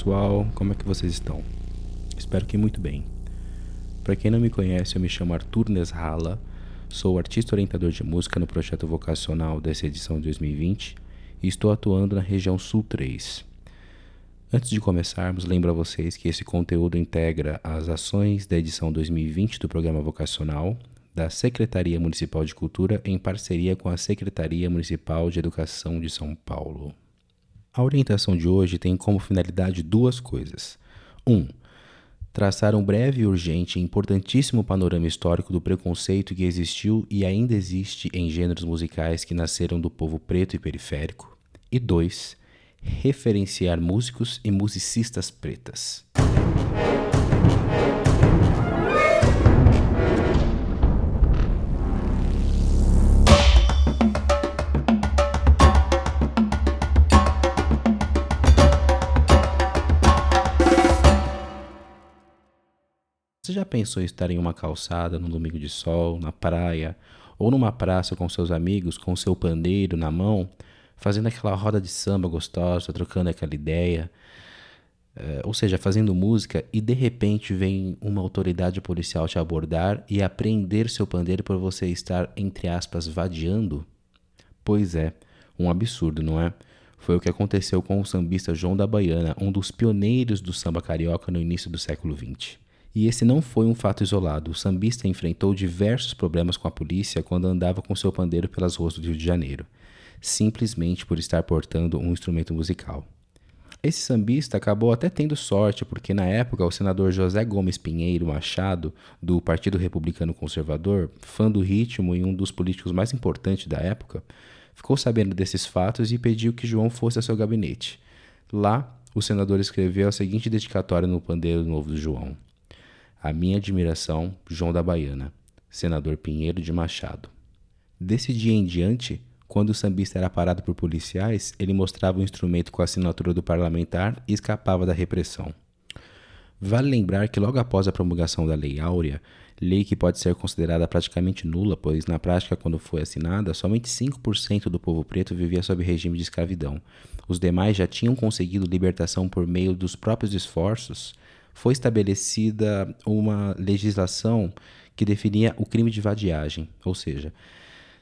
Pessoal, como é que vocês estão? Espero que muito bem. Para quem não me conhece, eu me chamo Arthur Nesrala, sou artista orientador de música no projeto vocacional dessa edição de 2020 e estou atuando na região Sul 3. Antes de começarmos, lembro a vocês que esse conteúdo integra as ações da edição 2020 do programa vocacional da Secretaria Municipal de Cultura em parceria com a Secretaria Municipal de Educação de São Paulo. A orientação de hoje tem como finalidade duas coisas. 1. Um, traçar um breve, urgente e importantíssimo panorama histórico do preconceito que existiu e ainda existe em gêneros musicais que nasceram do povo preto e periférico. E 2 referenciar músicos e musicistas pretas. Você já pensou em estar em uma calçada num domingo de sol, na praia, ou numa praça com seus amigos, com seu pandeiro na mão, fazendo aquela roda de samba gostosa, trocando aquela ideia, uh, ou seja, fazendo música e de repente vem uma autoridade policial te abordar e apreender seu pandeiro por você estar, entre aspas, vadiando? Pois é, um absurdo, não é? Foi o que aconteceu com o sambista João da Baiana, um dos pioneiros do samba carioca no início do século XX. E esse não foi um fato isolado. O sambista enfrentou diversos problemas com a polícia quando andava com seu pandeiro pelas ruas do Rio de Janeiro simplesmente por estar portando um instrumento musical. Esse sambista acabou até tendo sorte, porque na época o senador José Gomes Pinheiro Machado, do Partido Republicano Conservador, fã do ritmo e um dos políticos mais importantes da época, ficou sabendo desses fatos e pediu que João fosse ao seu gabinete. Lá, o senador escreveu a seguinte dedicatória no pandeiro novo do João: A minha admiração, João da Baiana, senador Pinheiro de Machado. Desse dia em diante, quando o sambista era parado por policiais, ele mostrava o instrumento com a assinatura do parlamentar e escapava da repressão. Vale lembrar que logo após a promulgação da Lei Áurea, lei que pode ser considerada praticamente nula, pois na prática, quando foi assinada, somente 5% do povo preto vivia sob regime de escravidão. Os demais já tinham conseguido libertação por meio dos próprios esforços. Foi estabelecida uma legislação que definia o crime de vadiagem, ou seja,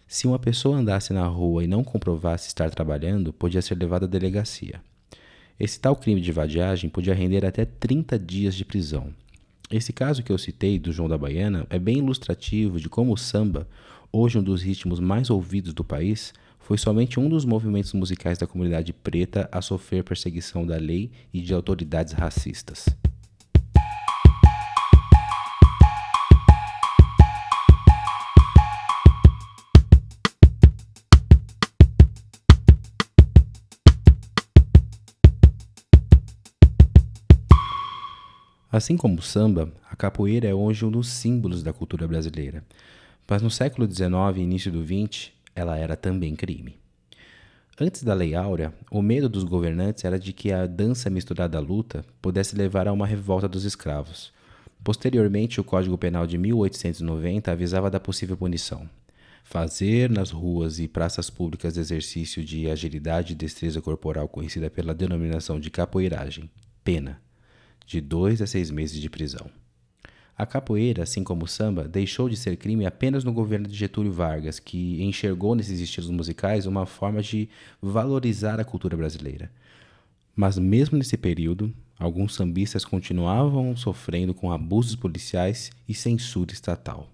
se uma pessoa andasse na rua e não comprovasse estar trabalhando, podia ser levada à delegacia. Esse tal crime de vadiagem podia render até 30 dias de prisão. Esse caso que eu citei do João da Baiana é bem ilustrativo de como o samba, hoje um dos ritmos mais ouvidos do país, foi somente um dos movimentos musicais da comunidade preta a sofrer perseguição da lei e de autoridades racistas. Assim como o samba, a capoeira é hoje um dos símbolos da cultura brasileira. Mas no século XIX e início do XX, ela era também crime. Antes da Lei Áurea, o medo dos governantes era de que a dança misturada à luta pudesse levar a uma revolta dos escravos. Posteriormente, o Código Penal de 1890 avisava da possível punição. Fazer nas ruas e praças públicas exercício de agilidade e destreza corporal conhecida pela denominação de capoeiragem. Pena de dois a seis meses de prisão. A capoeira, assim como o samba, deixou de ser crime apenas no governo de Getúlio Vargas, que enxergou nesses estilos musicais uma forma de valorizar a cultura brasileira. Mas mesmo nesse período, alguns sambistas continuavam sofrendo com abusos policiais e censura estatal.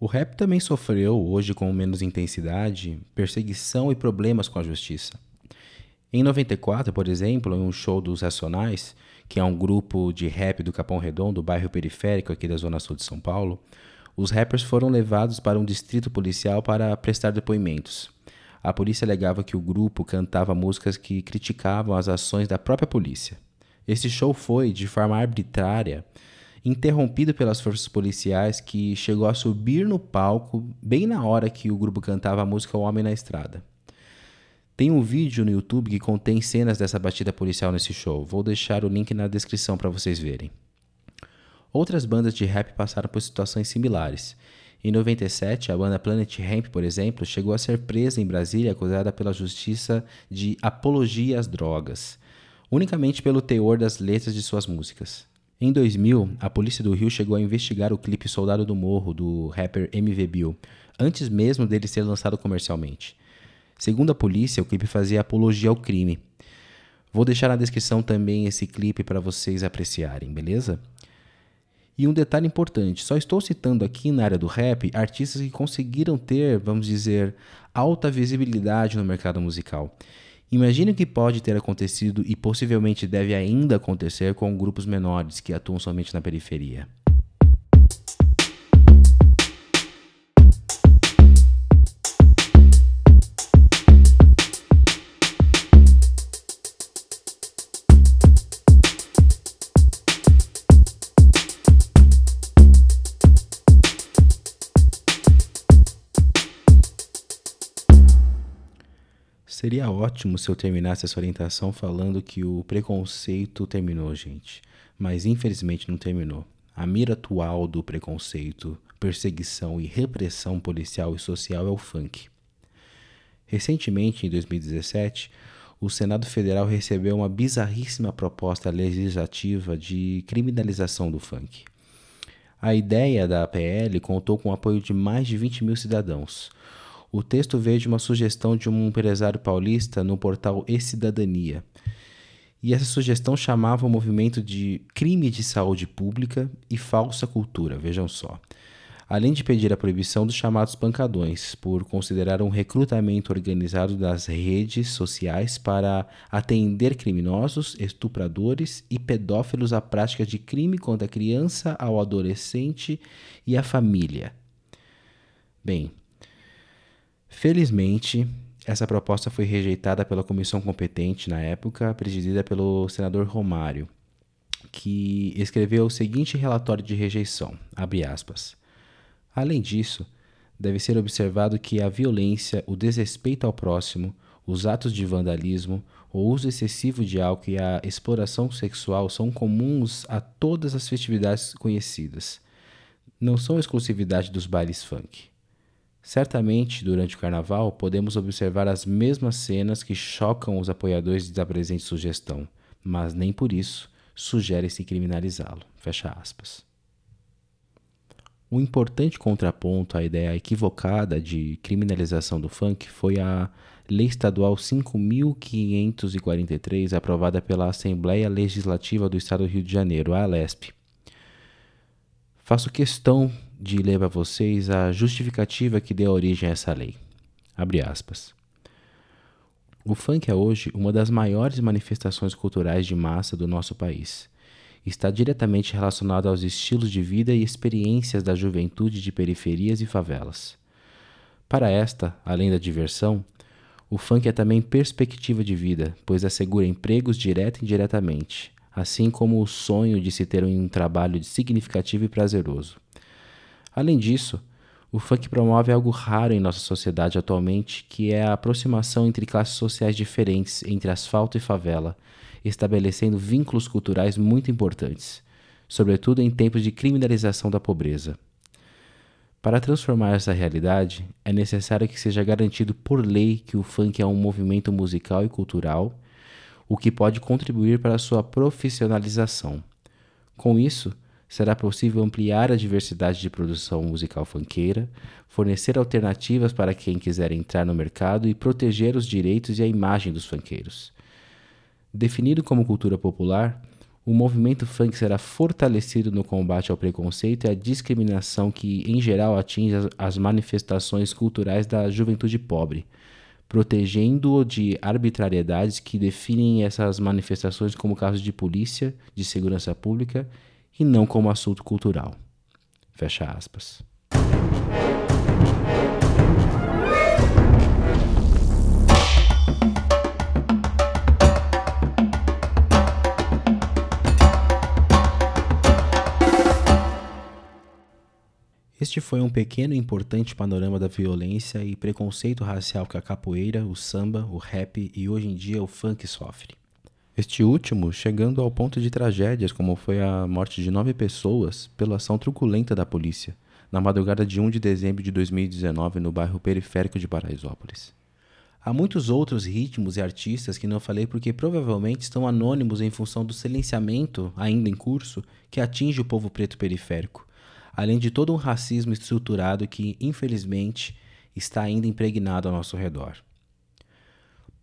O rap também sofreu, hoje com menos intensidade, perseguição e problemas com a justiça. Em 94, por exemplo, em um show dos Racionais, que é um grupo de rap do Capão Redondo, bairro periférico aqui da Zona Sul de São Paulo, os rappers foram levados para um distrito policial para prestar depoimentos. A polícia alegava que o grupo cantava músicas que criticavam as ações da própria polícia. Esse show foi, de forma arbitrária, interrompido pelas forças policiais que chegou a subir no palco bem na hora que o grupo cantava a música O Homem na Estrada. Tem um vídeo no YouTube que contém cenas dessa batida policial nesse show. Vou deixar o link na descrição para vocês verem. Outras bandas de rap passaram por situações similares. Em 97, a banda Planet Ramp, por exemplo, chegou a ser presa em Brasília acusada pela justiça de apologia às drogas. unicamente pelo teor das letras de suas músicas. Em 2000, a polícia do Rio chegou a investigar o clipe Soldado do Morro do rapper MV Bill, antes mesmo dele ser lançado comercialmente. Segundo a polícia, o clipe fazia apologia ao crime. Vou deixar na descrição também esse clipe para vocês apreciarem, beleza? E um detalhe importante: só estou citando aqui na área do rap artistas que conseguiram ter, vamos dizer, alta visibilidade no mercado musical. Imagine o que pode ter acontecido e possivelmente deve ainda acontecer com grupos menores que atuam somente na periferia. Seria ótimo se eu terminasse essa orientação falando que o preconceito terminou, gente. Mas infelizmente não terminou. A mira atual do preconceito, perseguição e repressão policial e social é o funk. Recentemente, em 2017, o Senado Federal recebeu uma bizarríssima proposta legislativa de criminalização do funk. A ideia da PL contou com o apoio de mais de 20 mil cidadãos o texto veio de uma sugestão de um empresário paulista no portal E-Cidadania. E essa sugestão chamava o movimento de crime de saúde pública e falsa cultura, vejam só. Além de pedir a proibição dos chamados pancadões, por considerar um recrutamento organizado das redes sociais para atender criminosos, estupradores e pedófilos à prática de crime contra a criança, ao adolescente e à família. Bem, Felizmente, essa proposta foi rejeitada pela comissão competente na época, presidida pelo senador Romário, que escreveu o seguinte relatório de rejeição, Além disso, deve ser observado que a violência, o desrespeito ao próximo, os atos de vandalismo, o uso excessivo de álcool e a exploração sexual são comuns a todas as festividades conhecidas. Não são exclusividade dos bailes funk. Certamente, durante o carnaval, podemos observar as mesmas cenas que chocam os apoiadores da presente sugestão, mas nem por isso sugere-se criminalizá-lo. Fecha aspas. Um importante contraponto à ideia equivocada de criminalização do funk foi a Lei Estadual 5.543, aprovada pela Assembleia Legislativa do Estado do Rio de Janeiro, a ALESP. Faço questão de ler para vocês a justificativa que deu origem a essa lei. Abre aspas. O funk é hoje uma das maiores manifestações culturais de massa do nosso país. Está diretamente relacionado aos estilos de vida e experiências da juventude de periferias e favelas. Para esta, além da diversão, o funk é também perspectiva de vida, pois assegura empregos direta e indiretamente, assim como o sonho de se ter um trabalho significativo e prazeroso. Além disso, o funk promove algo raro em nossa sociedade atualmente, que é a aproximação entre classes sociais diferentes, entre asfalto e favela, estabelecendo vínculos culturais muito importantes, sobretudo em tempos de criminalização da pobreza. Para transformar essa realidade, é necessário que seja garantido por lei que o funk é um movimento musical e cultural, o que pode contribuir para sua profissionalização. Com isso, será possível ampliar a diversidade de produção musical funkeira, fornecer alternativas para quem quiser entrar no mercado e proteger os direitos e a imagem dos funkeiros. Definido como cultura popular, o movimento funk será fortalecido no combate ao preconceito e à discriminação que, em geral, atinge as manifestações culturais da juventude pobre, protegendo-o de arbitrariedades que definem essas manifestações como casos de polícia, de segurança pública e não como assunto cultural. Fecha aspas. Este foi um pequeno e importante panorama da violência e preconceito racial que a capoeira, o samba, o rap e hoje em dia o funk sofre. Este último chegando ao ponto de tragédias, como foi a morte de nove pessoas pela ação truculenta da polícia, na madrugada de 1 de dezembro de 2019 no bairro periférico de Paraisópolis. Há muitos outros ritmos e artistas que não falei porque provavelmente estão anônimos em função do silenciamento ainda em curso que atinge o povo preto periférico, além de todo um racismo estruturado que, infelizmente, está ainda impregnado ao nosso redor.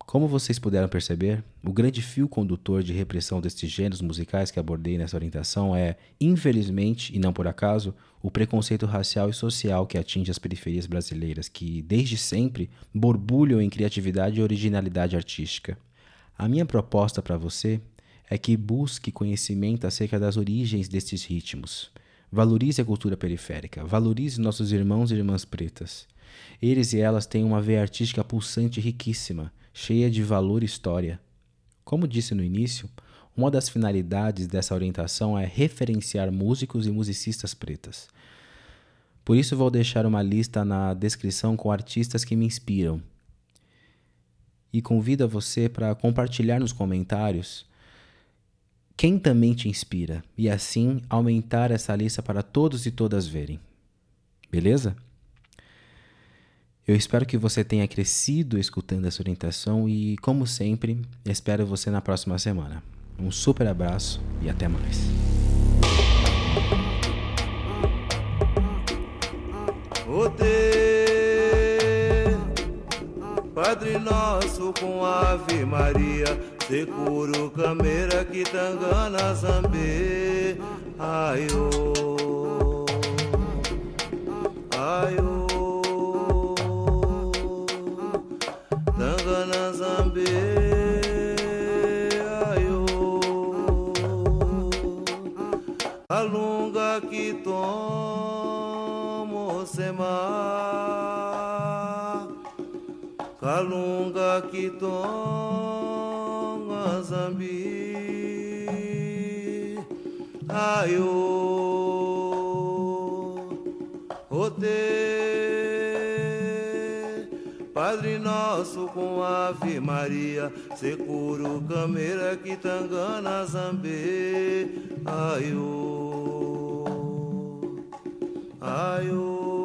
Como vocês puderam perceber, o grande fio condutor de repressão destes gêneros musicais que abordei nessa orientação é, infelizmente e não por acaso, o preconceito racial e social que atinge as periferias brasileiras, que, desde sempre, borbulham em criatividade e originalidade artística. A minha proposta para você é que busque conhecimento acerca das origens destes ritmos. Valorize a cultura periférica, valorize nossos irmãos e irmãs pretas. Eles e elas têm uma veia artística pulsante e riquíssima cheia de valor e história. Como disse no início, uma das finalidades dessa orientação é referenciar músicos e musicistas pretas. Por isso, vou deixar uma lista na descrição com artistas que me inspiram. E convido a você para compartilhar nos comentários quem também te inspira e assim aumentar essa lista para todos e todas verem. Beleza? Eu espero que você tenha crescido escutando essa orientação e, como sempre, espero você na próxima semana. Um super abraço e até mais. Padre Nosso com Ave Maria, Securo Cameira, Kitangana, Zambê, ai, oh, ai, oh. Kalunga kitonga zambi. Ayo. Ote. Padre Nosso com Ave Maria Securo Câmera Kitangana Zambi Ayo Ayo